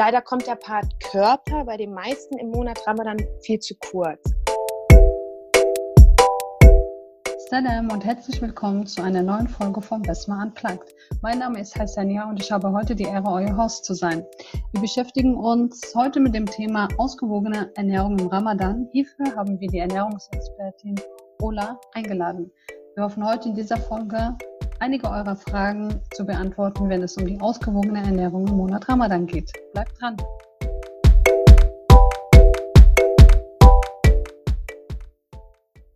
leider kommt der Part Körper bei den meisten im Monat Ramadan viel zu kurz. Salam und herzlich willkommen zu einer neuen Folge von Besma Unplugged. Mein Name ist Hassania und ich habe heute die Ehre, euer Host zu sein. Wir beschäftigen uns heute mit dem Thema ausgewogene Ernährung im Ramadan. Hierfür haben wir die Ernährungsexpertin Ola eingeladen. Wir hoffen heute in dieser Folge einige eurer Fragen zu beantworten, wenn es um die ausgewogene Ernährung im Monat Ramadan geht. Bleibt dran!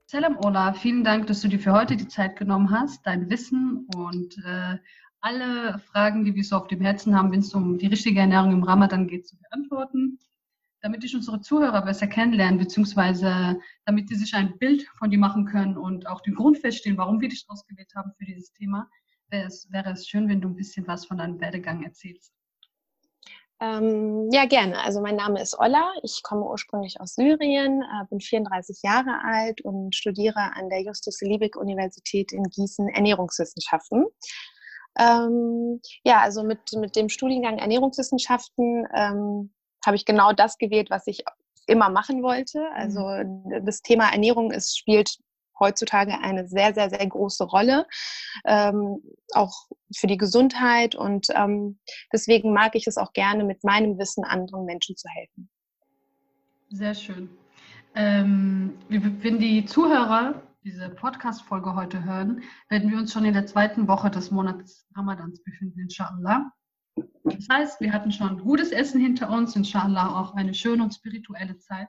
Salam Ola, vielen Dank, dass du dir für heute die Zeit genommen hast, dein Wissen und äh, alle Fragen, die wir so auf dem Herzen haben, wenn es um die richtige Ernährung im Ramadan geht, zu beantworten. Damit ich unsere Zuhörer besser kennenlernen, beziehungsweise damit sie sich ein Bild von dir machen können und auch den Grund feststellen, warum wir dich ausgewählt haben für dieses Thema, wäre es, wäre es schön, wenn du ein bisschen was von deinem Werdegang erzählst. Ähm, ja, gerne. Also mein Name ist Olla. Ich komme ursprünglich aus Syrien, äh, bin 34 Jahre alt und studiere an der Justus-Liebig-Universität in Gießen Ernährungswissenschaften. Ähm, ja, also mit, mit dem Studiengang Ernährungswissenschaften ähm, habe ich genau das gewählt, was ich immer machen wollte. Also mhm. das Thema Ernährung ist, spielt heutzutage eine sehr, sehr, sehr große Rolle, ähm, auch für die Gesundheit. Und ähm, deswegen mag ich es auch gerne, mit meinem Wissen anderen Menschen zu helfen. Sehr schön. Ähm, wenn die Zuhörer diese Podcast-Folge heute hören, werden wir uns schon in der zweiten Woche des Monats Ramadans befinden, inshallah. Das heißt, wir hatten schon gutes Essen hinter uns, inshallah auch eine schöne und spirituelle Zeit.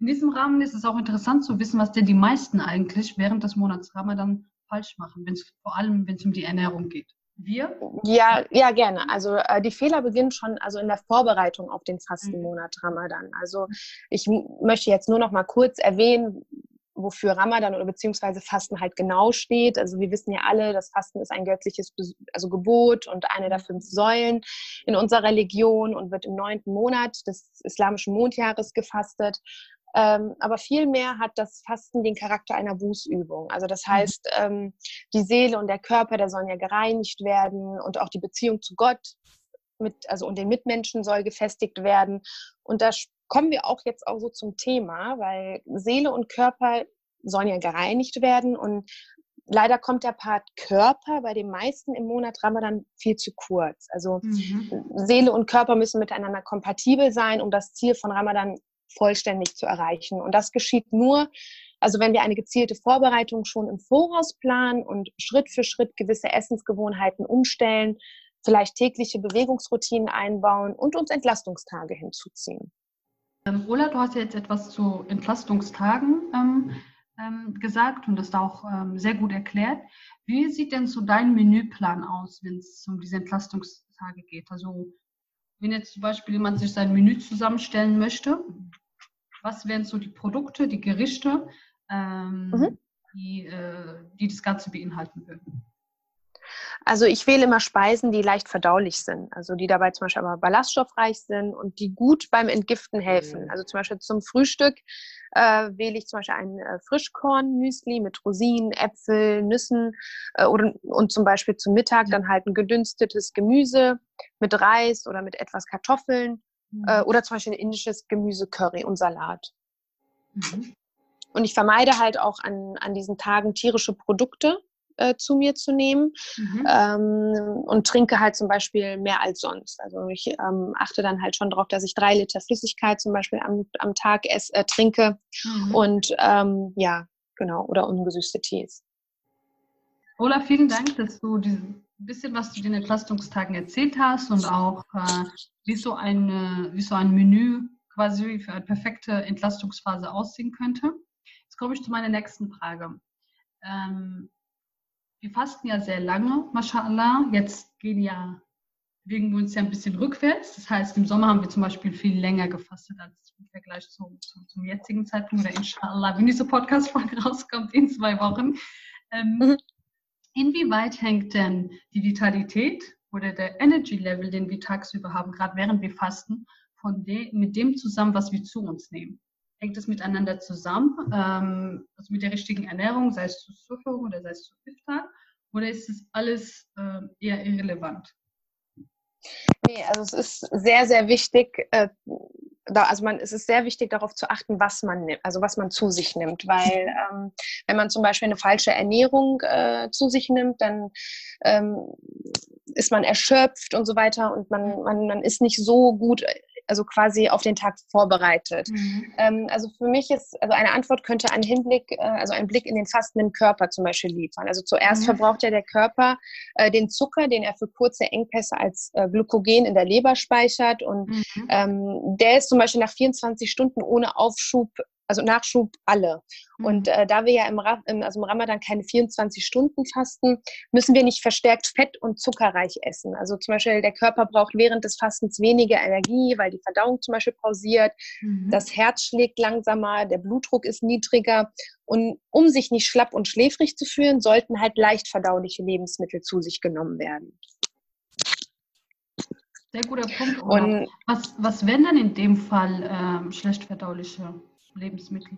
In diesem Rahmen ist es auch interessant zu wissen, was denn die meisten eigentlich während des Monats Ramadan falsch machen, wenn's, vor allem wenn es um die Ernährung geht. Wir? Ja, ja, gerne. Also äh, die Fehler beginnen schon also in der Vorbereitung auf den Fastenmonat Ramadan. Also ich möchte jetzt nur noch mal kurz erwähnen, wofür Ramadan oder beziehungsweise Fasten halt genau steht. Also wir wissen ja alle, das Fasten ist ein göttliches also Gebot und eine der fünf Säulen in unserer Religion und wird im neunten Monat des islamischen Mondjahres gefastet. Ähm, aber vielmehr hat das Fasten den Charakter einer Bußübung. Also das mhm. heißt, ähm, die Seele und der Körper, der sollen ja gereinigt werden und auch die Beziehung zu Gott mit, also und den Mitmenschen soll gefestigt werden. Und da kommen wir auch jetzt auch so zum Thema, weil Seele und Körper sollen ja gereinigt werden und leider kommt der Part Körper bei den meisten im Monat Ramadan viel zu kurz. Also mhm. Seele und Körper müssen miteinander kompatibel sein, um das Ziel von Ramadan vollständig zu erreichen. Und das geschieht nur, also wenn wir eine gezielte Vorbereitung schon im Voraus planen und Schritt für Schritt gewisse Essensgewohnheiten umstellen, vielleicht tägliche Bewegungsroutinen einbauen und uns Entlastungstage hinzuziehen. Ähm, Ola, du hast ja jetzt etwas zu Entlastungstagen ähm, ähm, gesagt und das da auch ähm, sehr gut erklärt. Wie sieht denn so dein Menüplan aus, wenn es um diese Entlastungstage geht? Also wenn jetzt zum Beispiel jemand sich sein Menü zusammenstellen möchte, was wären so die Produkte, die Gerichte, ähm, mhm. die, äh, die das Ganze beinhalten würden? Also ich wähle immer Speisen, die leicht verdaulich sind, also die dabei zum Beispiel aber ballaststoffreich sind und die gut beim Entgiften helfen. Mhm. Also zum Beispiel zum Frühstück äh, wähle ich zum Beispiel ein äh, Frischkorn-Müsli mit Rosinen, Äpfeln, Nüssen äh, oder, und zum Beispiel zum Mittag dann halt ein gedünstetes Gemüse mit Reis oder mit etwas Kartoffeln mhm. äh, oder zum Beispiel ein indisches Gemüse, Curry und Salat. Mhm. Und ich vermeide halt auch an, an diesen Tagen tierische Produkte äh, zu mir zu nehmen mhm. ähm, und trinke halt zum Beispiel mehr als sonst. Also ich ähm, achte dann halt schon darauf, dass ich drei Liter Flüssigkeit zum Beispiel am, am Tag ess, äh, trinke mhm. und ähm, ja, genau, oder ungesüßte Tees. Ola, vielen Dank, dass du ein bisschen was zu den Entlastungstagen erzählt hast und auch äh, wie, so eine, wie so ein Menü quasi für eine perfekte Entlastungsphase aussehen könnte. Jetzt komme ich zu meiner nächsten Frage. Ähm, wir fasten ja sehr lange, mashallah. Jetzt gehen ja, bewegen wir uns ja ein bisschen rückwärts. Das heißt, im Sommer haben wir zum Beispiel viel länger gefastet als im Vergleich zu, zu, zum jetzigen Zeitpunkt oder inshallah, wenn diese Podcast-Folge rauskommt, in zwei Wochen. Ähm, mhm. Inwieweit hängt denn die Vitalität oder der Energy Level, den wir tagsüber haben, gerade während wir fasten, von de mit dem zusammen, was wir zu uns nehmen? Hängt es miteinander zusammen, ähm, also mit der richtigen Ernährung, sei es zu Suffung oder sei es zu Iftar, oder ist es alles äh, eher irrelevant? Nee, also es ist sehr, sehr wichtig, äh, da, also man, es ist sehr wichtig, darauf zu achten, was man nimmt, also was man zu sich nimmt. Weil ähm, wenn man zum Beispiel eine falsche Ernährung äh, zu sich nimmt, dann ähm, ist man erschöpft und so weiter und man, man, man ist nicht so gut also quasi auf den Tag vorbereitet. Mhm. Ähm, also für mich ist, also eine Antwort könnte ein Hinblick, äh, also ein Blick in den fastenden Körper zum Beispiel liefern. Also zuerst mhm. verbraucht ja der Körper äh, den Zucker, den er für kurze Engpässe als äh, Glykogen in der Leber speichert und mhm. ähm, der ist zum Beispiel nach 24 Stunden ohne Aufschub also Nachschub alle. Mhm. Und äh, da wir ja im, im, also im Ramadan keine 24 Stunden fasten, müssen wir nicht verstärkt fett- und zuckerreich essen. Also zum Beispiel der Körper braucht während des Fastens weniger Energie, weil die Verdauung zum Beispiel pausiert, mhm. das Herz schlägt langsamer, der Blutdruck ist niedriger. Und um sich nicht schlapp und schläfrig zu fühlen, sollten halt leicht verdauliche Lebensmittel zu sich genommen werden. Sehr guter Punkt. Und was, was wären dann in dem Fall ähm, schlecht verdauliche Lebensmittel?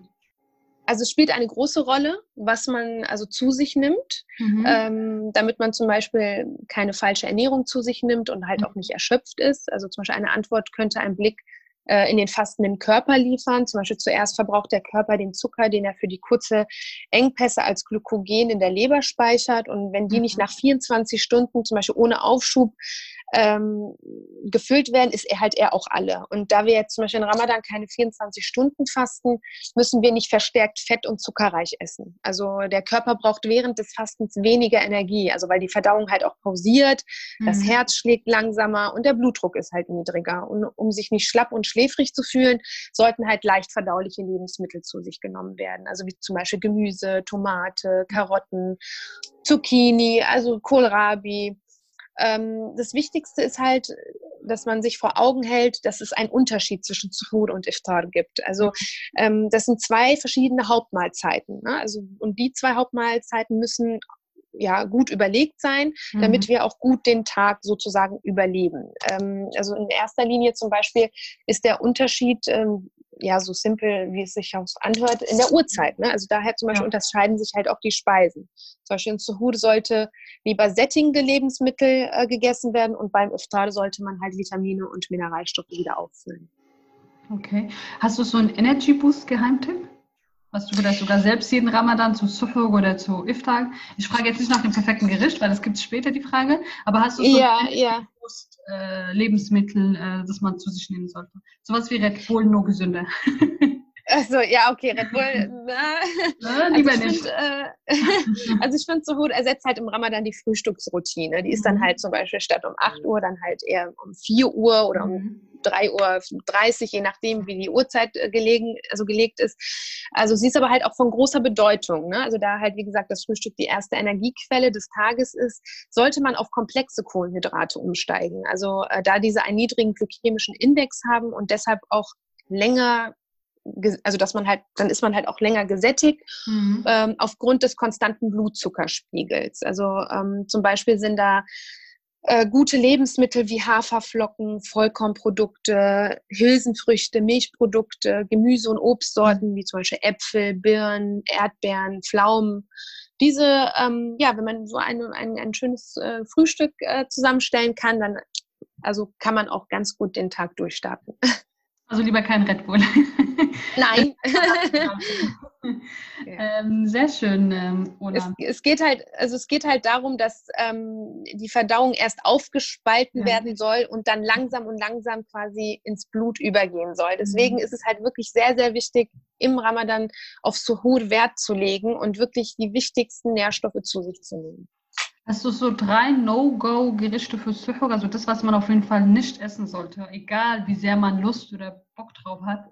Also es spielt eine große Rolle, was man also zu sich nimmt, mhm. ähm, damit man zum Beispiel keine falsche Ernährung zu sich nimmt und halt mhm. auch nicht erschöpft ist. Also zum Beispiel eine Antwort könnte ein Blick äh, in den fastenden Körper liefern. Zum Beispiel zuerst verbraucht der Körper den Zucker, den er für die kurze Engpässe als Glykogen in der Leber speichert. Und wenn die nicht mhm. nach 24 Stunden, zum Beispiel ohne Aufschub, ähm, gefüllt werden, ist er halt er auch alle. Und da wir jetzt zum Beispiel in Ramadan keine 24 Stunden fasten, müssen wir nicht verstärkt fett- und zuckerreich essen. Also der Körper braucht während des Fastens weniger Energie, also weil die Verdauung halt auch pausiert, mhm. das Herz schlägt langsamer und der Blutdruck ist halt niedriger. Und um sich nicht schlapp und schläfrig zu fühlen, sollten halt leicht verdauliche Lebensmittel zu sich genommen werden. Also wie zum Beispiel Gemüse, Tomate, Karotten, Zucchini, also Kohlrabi, das Wichtigste ist halt, dass man sich vor Augen hält, dass es einen Unterschied zwischen Suhoor und Iftar gibt. Also ähm, das sind zwei verschiedene Hauptmahlzeiten. Ne? Also, und die zwei Hauptmahlzeiten müssen ja, gut überlegt sein, mhm. damit wir auch gut den Tag sozusagen überleben. Ähm, also in erster Linie zum Beispiel ist der Unterschied, ähm, ja, so simpel, wie es sich auch anhört, in der Uhrzeit. Ne? Also daher zum Beispiel ja. unterscheiden sich halt auch die Speisen. Zum Beispiel in Suhoor sollte lieber sättigende Lebensmittel äh, gegessen werden und beim Iftar sollte man halt Vitamine und Mineralstoffe wieder auffüllen. Okay. Hast du so einen Energy Boost Geheimtipp? Hast du vielleicht sogar selbst jeden Ramadan zu Suhoor oder zu Iftar? Ich frage jetzt nicht nach dem perfekten Gericht, weil das gibt es später die Frage. Aber hast du so ja, ja. Boost, äh, Lebensmittel, äh, das man zu sich nehmen sollte? Sowas wie Red Bull, nur gesünder. Also ja, okay, Red Bull. Na, lieber also nicht. Find, äh, also ich finde, Suhoor ersetzt halt im Ramadan die Frühstücksroutine. Die ist dann mhm. halt zum Beispiel statt um 8 Uhr dann halt eher um 4 Uhr oder um mhm. 3 Uhr 30, je nachdem, wie die Uhrzeit äh, gelegen, also gelegt ist. Also sie ist aber halt auch von großer Bedeutung. Ne? Also da halt, wie gesagt, das Frühstück die erste Energiequelle des Tages ist, sollte man auf komplexe Kohlenhydrate umsteigen. Also äh, da diese einen niedrigen glykämischen Index haben und deshalb auch länger also dass man halt, dann ist man halt auch länger gesättigt mhm. ähm, aufgrund des konstanten Blutzuckerspiegels. Also ähm, zum Beispiel sind da äh, gute Lebensmittel wie Haferflocken, Vollkornprodukte, Hülsenfrüchte, Milchprodukte, Gemüse- und Obstsorten wie zum Beispiel Äpfel, Birnen, Erdbeeren, Pflaumen. Diese, ähm, ja, wenn man so ein, ein, ein schönes äh, Frühstück äh, zusammenstellen kann, dann also kann man auch ganz gut den Tag durchstarten. Also lieber kein Red Bull. Nein. ähm, sehr schön, ähm, es, es, geht halt, also es geht halt darum, dass ähm, die Verdauung erst aufgespalten ja. werden soll und dann langsam und langsam quasi ins Blut übergehen soll. Deswegen mhm. ist es halt wirklich sehr, sehr wichtig, im Ramadan auf Suhur Wert zu legen und wirklich die wichtigsten Nährstoffe zu sich zu nehmen. Hast du so drei No-Go-Gerichte für Suhoor, also das, was man auf jeden Fall nicht essen sollte, egal wie sehr man Lust oder Bock drauf hat,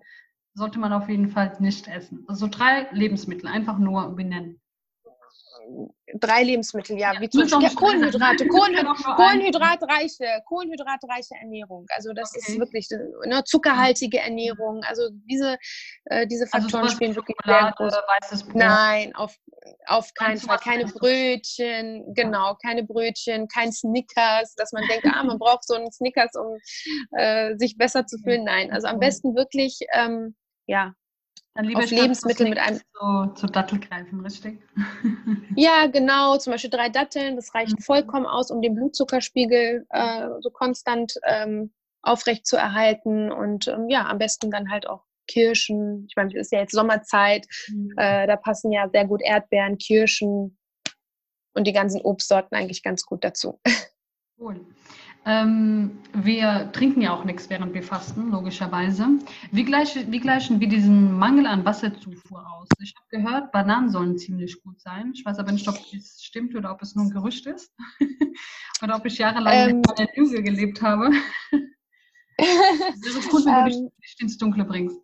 sollte man auf jeden Fall nicht essen. Also drei Lebensmittel, einfach nur benennen drei Lebensmittel, ja, ja wie zum Beispiel Kohlenhydrate, Kohlenhyd Kohlenhydratreiche, Kohlenhydratreiche Ernährung. Also das okay. ist wirklich ne, zuckerhaltige Ernährung. Also diese, äh, diese also Faktoren also spielen wirklich sehr groß. Nein, auf, auf keinen Fall. Keine Brötchen, genau, keine Brötchen, kein Snickers, dass man denkt, ah, man braucht so einen Snickers, um äh, sich besser zu fühlen. Nein, also am besten wirklich, ähm, ja, auf Lebensmittel mit einem. Zu, zu Dattel greifen, richtig? ja, genau. Zum Beispiel drei Datteln, das reicht mhm. vollkommen aus, um den Blutzuckerspiegel äh, so konstant ähm, aufrecht zu erhalten. Und ähm, ja, am besten dann halt auch Kirschen. Ich meine, es ist ja jetzt Sommerzeit. Mhm. Äh, da passen ja sehr gut Erdbeeren, Kirschen und die ganzen Obstsorten eigentlich ganz gut dazu. Cool. Ähm, wir trinken ja auch nichts, während wir fasten, logischerweise. Wie, gleich, wie gleichen wir diesen Mangel an Wasserzufuhr aus? Ich habe gehört, Bananen sollen ziemlich gut sein. Ich weiß aber nicht, ob das stimmt oder ob es nur ein Gerücht ist. oder ob ich jahrelang ähm, in einer Lüge gelebt habe. Es ist so cool, wenn du ähm, dich ins Dunkle bringst.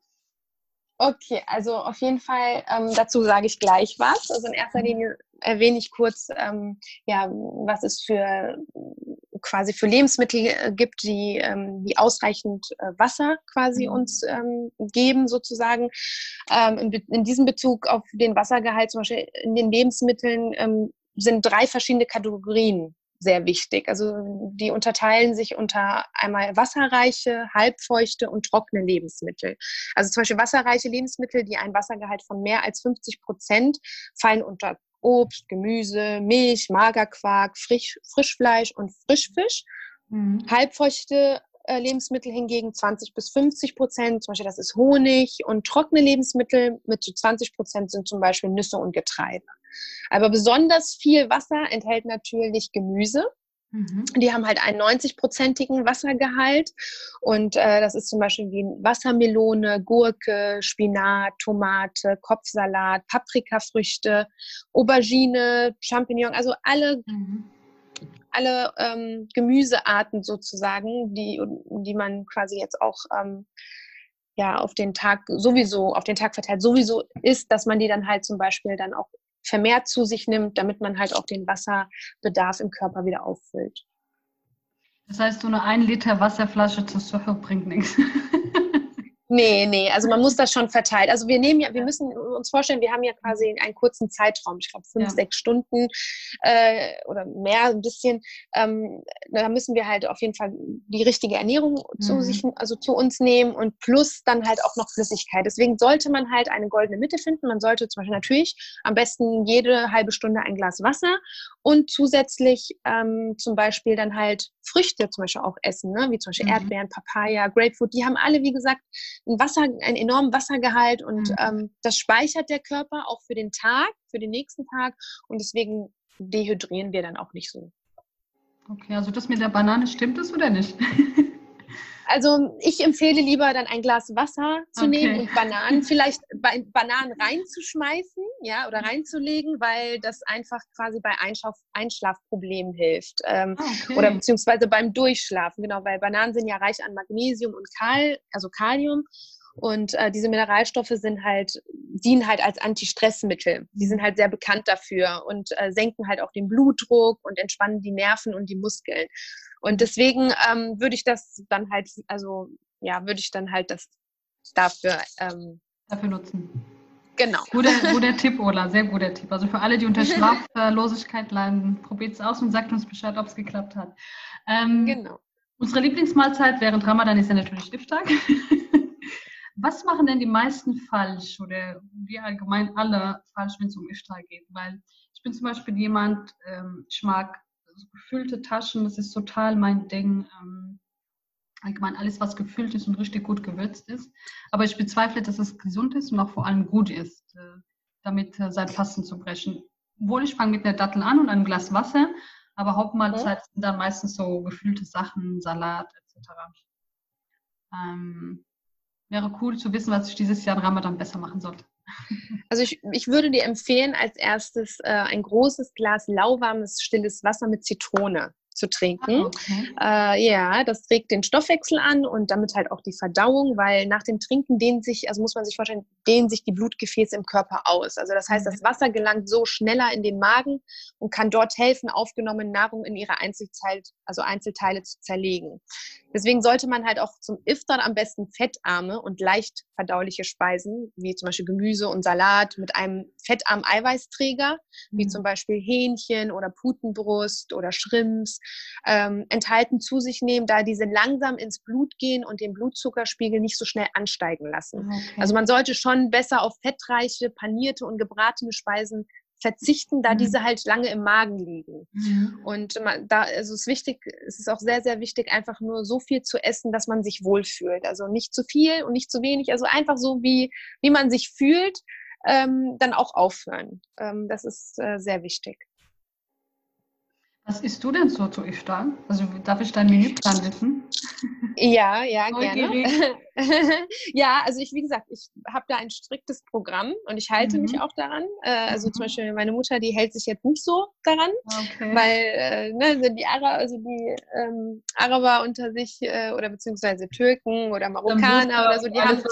Okay, also auf jeden Fall, ähm, dazu sage ich gleich was. Also in erster mhm. Linie erwähne ich kurz, ähm, ja, was es für quasi für Lebensmittel äh, gibt, die, ähm, die ausreichend äh, Wasser quasi mhm. uns ähm, geben, sozusagen. Ähm, in, in, diesem Bezug auf den Wassergehalt zum Beispiel in den Lebensmitteln ähm, sind drei verschiedene Kategorien sehr wichtig. Also die unterteilen sich unter einmal wasserreiche, halbfeuchte und trockene Lebensmittel. Also zum Beispiel wasserreiche Lebensmittel, die einen Wassergehalt von mehr als 50 Prozent fallen unter Obst, Gemüse, Milch, Magerquark, Frisch, Frischfleisch und Frischfisch. Mhm. Halbfeuchte äh, Lebensmittel hingegen 20 bis 50 Prozent, zum Beispiel das ist Honig und trockene Lebensmittel mit zu 20 Prozent sind zum Beispiel Nüsse und Getreide. Aber besonders viel Wasser enthält natürlich Gemüse. Mhm. Die haben halt einen 90-prozentigen Wassergehalt. Und äh, das ist zum Beispiel wie Wassermelone, Gurke, Spinat, Tomate, Kopfsalat, Paprikafrüchte, Aubergine, Champignon, also alle, mhm. alle ähm, Gemüsearten sozusagen, die, die man quasi jetzt auch ähm, ja auf den Tag sowieso, auf den Tag verteilt sowieso isst, dass man die dann halt zum Beispiel dann auch vermehrt zu sich nimmt, damit man halt auch den Wasserbedarf im Körper wieder auffüllt. Das heißt, so eine 1 Liter Wasserflasche zu Suche bringt nichts. Nee, nee, also man muss das schon verteilt. Also wir nehmen ja, wir müssen uns vorstellen, wir haben ja quasi einen kurzen Zeitraum, ich glaube fünf, ja. sechs Stunden äh, oder mehr ein bisschen. Ähm, da müssen wir halt auf jeden Fall die richtige Ernährung mhm. zu sich, also zu uns nehmen und plus dann halt auch noch Flüssigkeit. Deswegen sollte man halt eine goldene Mitte finden. Man sollte zum Beispiel natürlich am besten jede halbe Stunde ein Glas Wasser und zusätzlich ähm, zum Beispiel dann halt Früchte zum Beispiel auch essen, ne? wie zum Beispiel mhm. Erdbeeren, Papaya, Grapefruit. Die haben alle, wie gesagt, ein Wasser, einen enormen Wassergehalt und mhm. ähm, das speichert der Körper auch für den Tag, für den nächsten Tag und deswegen dehydrieren wir dann auch nicht so. Okay, also das mit der Banane, stimmt das oder nicht? Also ich empfehle lieber dann ein Glas Wasser zu okay. nehmen und Bananen, vielleicht Bananen reinzuschmeißen, ja, oder reinzulegen, weil das einfach quasi bei Einschlaf Einschlafproblemen hilft. Ähm, ah, okay. Oder beziehungsweise beim Durchschlafen, genau, weil Bananen sind ja reich an Magnesium und Kal, also Kalium. Und äh, diese Mineralstoffe sind halt, dienen halt als Antistressmittel. Die sind halt sehr bekannt dafür und äh, senken halt auch den Blutdruck und entspannen die Nerven und die Muskeln. Und deswegen ähm, würde ich das dann halt, also ja, würde ich dann halt das dafür ähm, dafür nutzen. Genau. Guter, guter Tipp, Ola, sehr guter Tipp. Also für alle, die unter Schlaflosigkeit leiden, probiert es aus und sagt uns Bescheid, ob es geklappt hat. Ähm, genau. Unsere Lieblingsmahlzeit während Ramadan ist ja natürlich Iftar. Was machen denn die meisten falsch oder wir allgemein alle falsch, wenn es um Iftar geht? Weil ich bin zum Beispiel jemand, ähm, ich mag so gefüllte Taschen, das ist total mein Ding. Ähm, allgemein alles, was gefüllt ist und richtig gut gewürzt ist. Aber ich bezweifle, dass es gesund ist und auch vor allem gut ist, äh, damit äh, sein Fasten zu brechen. Obwohl ich fange mit einer Dattel an und einem Glas Wasser, aber Hauptmahlzeit okay. sind dann meistens so gefüllte Sachen, Salat etc. Ähm, wäre cool zu wissen, was ich dieses Jahr in Ramadan besser machen sollte. Also ich, ich würde dir empfehlen, als erstes äh, ein großes Glas lauwarmes, stilles Wasser mit Zitrone zu trinken. Ah, okay. Äh, ja, das regt den Stoffwechsel an und damit halt auch die Verdauung, weil nach dem Trinken dehnen sich, also muss man sich vorstellen, dehnen sich die Blutgefäße im Körper aus. Also das heißt, das mhm. Wasser gelangt so schneller in den Magen und kann dort helfen, aufgenommene Nahrung in ihre Einzelteile, also Einzelteile zu zerlegen. Deswegen sollte man halt auch zum Iftar am besten fettarme und leicht verdauliche Speisen, wie zum Beispiel Gemüse und Salat mit einem fettarmen Eiweißträger, wie mhm. zum Beispiel Hähnchen oder Putenbrust oder Shrimps ähm, enthalten zu sich nehmen, da diese langsam ins Blut gehen und den Blutzuckerspiegel nicht so schnell ansteigen lassen. Okay. Also man sollte schon besser auf fettreiche, panierte und gebratene Speisen verzichten, da mhm. diese halt lange im Magen liegen. Mhm. Und man, da also es ist wichtig, es ist auch sehr, sehr wichtig, einfach nur so viel zu essen, dass man sich wohlfühlt. Also nicht zu viel und nicht zu wenig, also einfach so, wie, wie man sich fühlt, ähm, dann auch aufhören. Ähm, das ist äh, sehr wichtig. Was isst du denn so zu Iftar? Also darf ich deinen Menüplan wissen? Ja, ja, gerne. ja, also ich, wie gesagt, ich habe da ein striktes Programm und ich halte mhm. mich auch daran. Äh, also mhm. zum Beispiel meine Mutter, die hält sich jetzt nicht so daran, okay. weil äh, ne, die, Ara also die ähm, Araber unter sich äh, oder beziehungsweise Türken oder Marokkaner oder so, die haben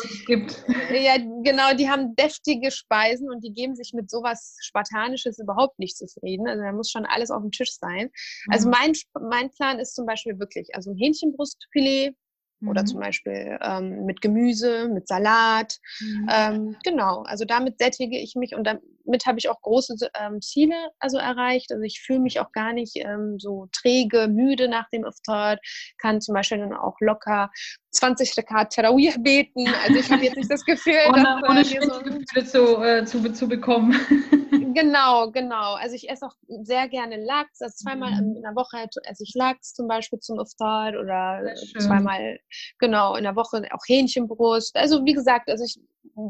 ja genau, die haben deftige Speisen und die geben sich mit sowas Spartanisches überhaupt nicht zufrieden. Also da muss schon alles auf dem Tisch sein. Also mhm. mein, mein Plan ist zum Beispiel wirklich, also ein Hähnchenbrustfilet mhm. oder zum Beispiel ähm, mit Gemüse, mit Salat. Mhm. Ähm, genau, also damit sättige ich mich und damit habe ich auch große ähm, Ziele also erreicht. Also ich fühle mich auch gar nicht ähm, so träge, müde nach dem Iftar, kann zum Beispiel dann auch locker 20 Rekat Tarawih beten. Also ich habe jetzt nicht das Gefühl, ohne, dass, ohne so zu, äh, zu, zu bekommen. genau, genau. Also ich esse auch sehr gerne Lachs. Also zweimal mhm. in der Woche esse ich Lachs zum Beispiel zum Iftar oder zweimal, genau, in der Woche auch Hähnchenbrust. Also wie gesagt, also ich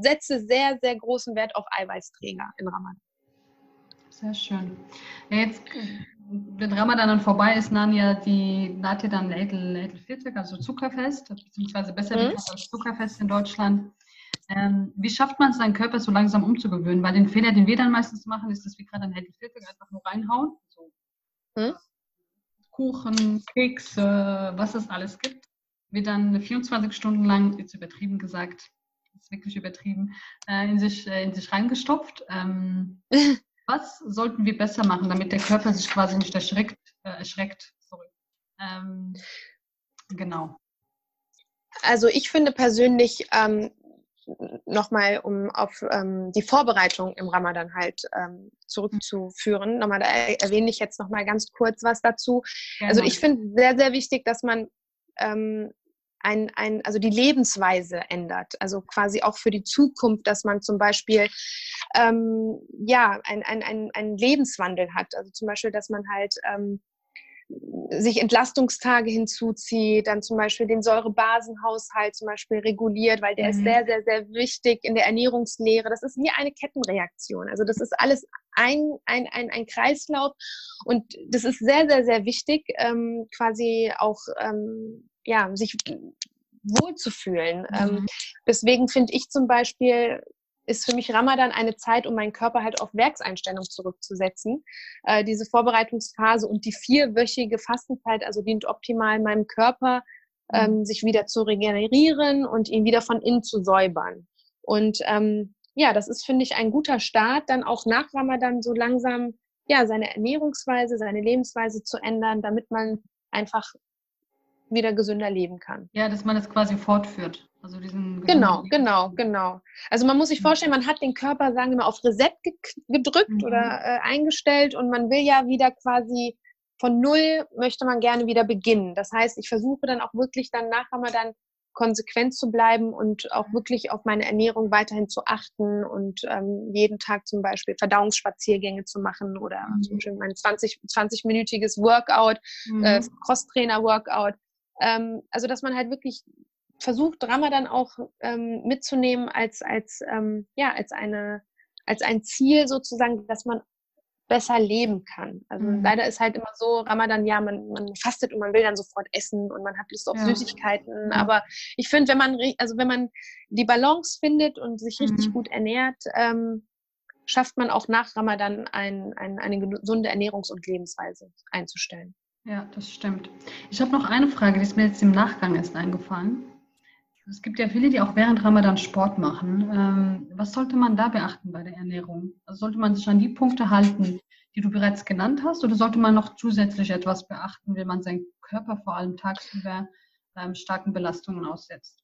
setze sehr, sehr großen Wert auf Eiweißträger in Ramadan. Sehr schön. Ja, jetzt, wenn Ramadan dann vorbei ist, naht ja die naht ja dann Viertag, also Zuckerfest, beziehungsweise besser mhm. bekannt als Zuckerfest in Deutschland. Ähm, wie schafft man es, seinen Körper so langsam umzugewöhnen? Weil den Fehler, den wir dann meistens machen, ist, dass wir gerade an Edel Viertag einfach nur reinhauen. So. Mhm. Kuchen, Kekse, was es alles gibt. Wir dann 24 Stunden lang, jetzt übertrieben gesagt, ist wirklich übertrieben, äh, in, sich, äh, in sich reingestopft. Ähm, was sollten wir besser machen, damit der Körper sich quasi nicht erschreckt? Äh, erschreckt sorry. Ähm, genau. Also ich finde persönlich, ähm, nochmal, um auf ähm, die Vorbereitung im Ramadan halt ähm, zurückzuführen, nochmal, da erwähne ich jetzt nochmal ganz kurz was dazu. Gerne. Also ich finde sehr, sehr wichtig, dass man ähm, ein, ein, also die Lebensweise ändert. Also quasi auch für die Zukunft, dass man zum Beispiel ähm, ja, ein, ein, ein, einen Lebenswandel hat. Also zum Beispiel, dass man halt ähm, sich Entlastungstage hinzuzieht, dann zum Beispiel den Säurebasenhaushalt zum Beispiel reguliert, weil der mhm. ist sehr, sehr, sehr wichtig in der Ernährungslehre. Das ist wie eine Kettenreaktion. Also das ist alles ein, ein, ein, ein Kreislauf und das ist sehr, sehr, sehr wichtig, ähm, quasi auch ähm, ja, sich wohlzufühlen. Ähm, mhm. Ähm, deswegen finde ich zum Beispiel, ist für mich Ramadan eine Zeit, um meinen Körper halt auf Werkseinstellung zurückzusetzen. Äh, diese Vorbereitungsphase und die vierwöchige Fastenzeit, also dient optimal meinem Körper, mhm. ähm, sich wieder zu regenerieren und ihn wieder von innen zu säubern. Und ähm, ja, das ist, finde ich, ein guter Start, dann auch nach Ramadan so langsam ja, seine Ernährungsweise, seine Lebensweise zu ändern, damit man einfach wieder gesünder leben kann. Ja, dass man es quasi fortführt. Also diesen genau, genau, genau. Also man muss sich mhm. vorstellen, man hat den Körper, sagen wir mal, auf Reset gedrückt mhm. oder äh, eingestellt und man will ja wieder quasi von null möchte man gerne wieder beginnen. Das heißt, ich versuche dann auch wirklich dann nach Ramadan konsequent zu bleiben und auch wirklich auf meine Ernährung weiterhin zu achten und ähm, jeden Tag zum Beispiel Verdauungsspaziergänge zu machen oder mhm. zum Beispiel mein 20, 20-minütiges Workout, äh, mhm. äh, Crosstrainer-Workout ähm, also dass man halt wirklich versucht, Ramadan auch ähm, mitzunehmen als, als, ähm, ja, als, eine, als ein Ziel sozusagen, dass man besser leben kann. Also mhm. leider ist halt immer so, Ramadan, ja, man, man fastet und man will dann sofort essen und man hat Lust auf ja. Süßigkeiten. Mhm. Aber ich finde, wenn man, also wenn man die Balance findet und sich richtig mhm. gut ernährt, ähm, schafft man auch nach Ramadan ein, ein, eine gesunde Ernährungs- und Lebensweise einzustellen. Ja, das stimmt. Ich habe noch eine Frage, die ist mir jetzt im Nachgang erst eingefallen. Es gibt ja viele, die auch während Ramadan Sport machen. Ähm, was sollte man da beachten bei der Ernährung? Also sollte man sich an die Punkte halten, die du bereits genannt hast, oder sollte man noch zusätzlich etwas beachten, wenn man seinen Körper vor allem tagsüber ähm, starken Belastungen aussetzt?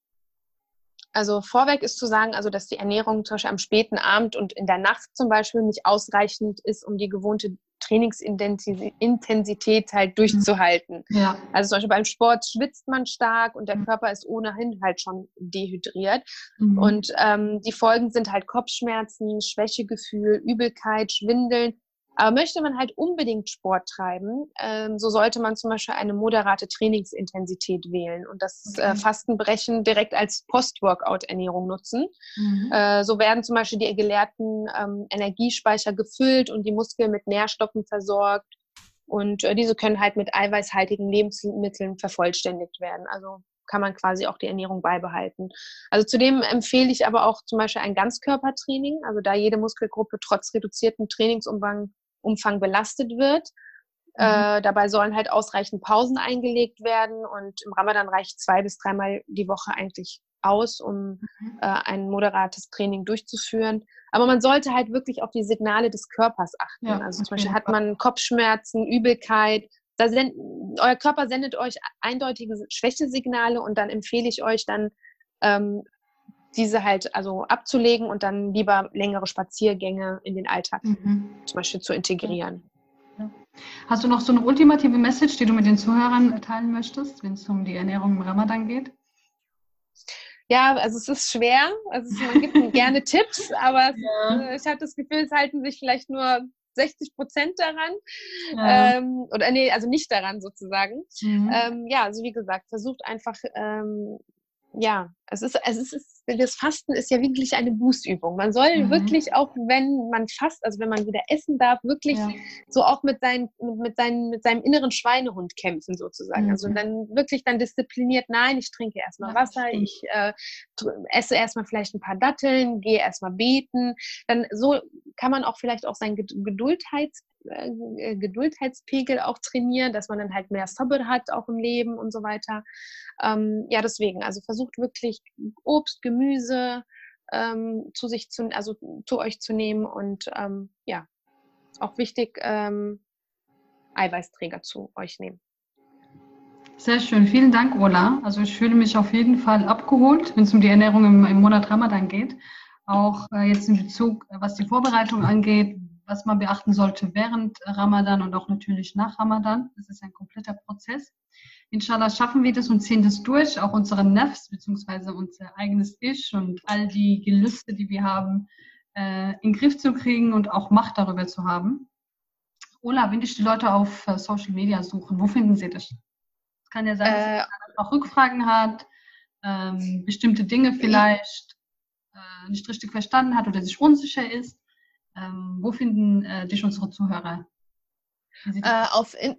Also vorweg ist zu sagen, also dass die Ernährung zum Beispiel am späten Abend und in der Nacht zum Beispiel nicht ausreichend ist, um die gewohnte Trainingsintensität halt mhm. durchzuhalten. Ja. Also zum Beispiel beim Sport schwitzt man stark und der mhm. Körper ist ohnehin halt schon dehydriert. Mhm. Und ähm, die Folgen sind halt Kopfschmerzen, Schwächegefühl, Übelkeit, Schwindeln aber möchte man halt unbedingt Sport treiben, ähm, so sollte man zum Beispiel eine moderate Trainingsintensität wählen und das äh, Fastenbrechen direkt als Post-Workout-Ernährung nutzen. Mhm. Äh, so werden zum Beispiel die geleerten ähm, Energiespeicher gefüllt und die Muskeln mit Nährstoffen versorgt. Und äh, diese können halt mit eiweißhaltigen Lebensmitteln vervollständigt werden. Also kann man quasi auch die Ernährung beibehalten. Also zudem empfehle ich aber auch zum Beispiel ein Ganzkörpertraining, also da jede Muskelgruppe trotz reduziertem Trainingsumfang Umfang belastet wird. Mhm. Äh, dabei sollen halt ausreichend Pausen eingelegt werden und im Ramadan reicht zwei bis dreimal die Woche eigentlich aus, um mhm. äh, ein moderates Training durchzuführen. Aber man sollte halt wirklich auf die Signale des Körpers achten. Ja, also zum Beispiel hat man Kopfschmerzen, Übelkeit. Da send, euer Körper sendet euch eindeutige Schwächesignale und dann empfehle ich euch dann ähm, diese halt also abzulegen und dann lieber längere Spaziergänge in den Alltag mhm. zum Beispiel zu integrieren. Hast du noch so eine ultimative Message, die du mit den Zuhörern teilen möchtest, wenn es um die Ernährung im Ramadan geht? Ja, also es ist schwer. Also man gibt gerne Tipps, aber ja. ich habe das Gefühl, es halten sich vielleicht nur 60 Prozent daran. Ja. Ähm, oder nee, also nicht daran sozusagen. Mhm. Ähm, ja, also wie gesagt, versucht einfach ähm, ja, es ist, es ist, das Fasten ist ja wirklich eine Bußübung. Man soll mhm. wirklich auch, wenn man fast, also wenn man wieder essen darf, wirklich ja. so auch mit, sein, mit, seinen, mit seinem inneren Schweinehund kämpfen sozusagen. Also mhm. Also dann wirklich dann diszipliniert, nein, ich trinke erstmal ja, Wasser, ich äh, esse erstmal vielleicht ein paar Datteln, gehe erstmal beten. Dann so kann man auch vielleicht auch sein Geduldheits äh, Geduldheitspegel auch trainieren, dass man dann halt mehr Sabber hat auch im Leben und so weiter. Ähm, ja, deswegen, also versucht wirklich Obst, Gemüse ähm, zu sich zu, also zu euch zu nehmen und ähm, ja, auch wichtig, ähm, Eiweißträger zu euch nehmen. Sehr schön, vielen Dank, Ola. Also ich fühle mich auf jeden Fall abgeholt, wenn es um die Ernährung im, im Monat Ramadan geht. Auch äh, jetzt in Bezug, was die Vorbereitung angeht, was man beachten sollte während Ramadan und auch natürlich nach Ramadan. Das ist ein kompletter Prozess. Inshallah schaffen wir das und ziehen das durch, auch unsere Nefs bzw. unser eigenes Ich und all die Gelüste, die wir haben, äh, in den Griff zu kriegen und auch Macht darüber zu haben. Ola, wenn dich die Leute auf äh, Social Media suchen, wo finden sie dich? Es kann ja sein, dass äh, man auch Rückfragen hat, ähm, bestimmte Dinge vielleicht äh, nicht richtig verstanden hat oder sich unsicher ist. Ähm, wo finden äh, dich unsere Zuhörer? Äh, auf, in,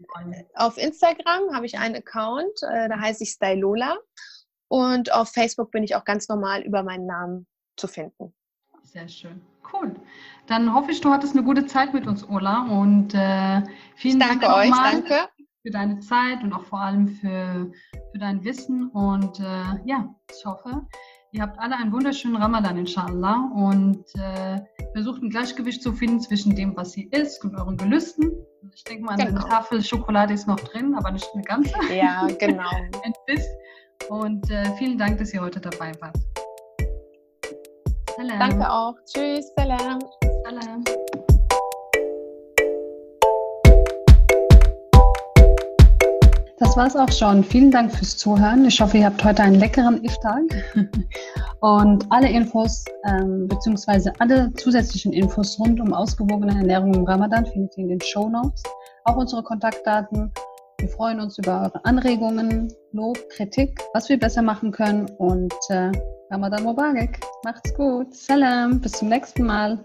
auf Instagram habe ich einen Account, äh, da heiße ich Stylola. Und auf Facebook bin ich auch ganz normal über meinen Namen zu finden. Sehr schön. Cool. Dann hoffe ich, du hattest eine gute Zeit mit uns, Ola. Und äh, vielen danke Dank euch, danke. für deine Zeit und auch vor allem für, für dein Wissen. Und äh, ja, ich hoffe, Ihr habt alle einen wunderschönen Ramadan, inshallah. Und äh, versucht ein Gleichgewicht zu finden zwischen dem, was ihr isst und euren Gelüsten. Ich denke mal, genau. eine Tafel Schokolade ist noch drin, aber nicht eine ganze. Ja, genau. Und äh, vielen Dank, dass ihr heute dabei wart. Salam. Danke auch. Tschüss. Salam. Salam. Das war es auch schon. Vielen Dank fürs Zuhören. Ich hoffe, ihr habt heute einen leckeren Iftar. Und alle Infos ähm, bzw. alle zusätzlichen Infos rund um ausgewogene Ernährung im Ramadan findet ihr in den Show Notes. Auch unsere Kontaktdaten. Wir freuen uns über eure Anregungen, Lob, Kritik, was wir besser machen können. Und äh, Ramadan Mubarak. Macht's gut. Salam. Bis zum nächsten Mal.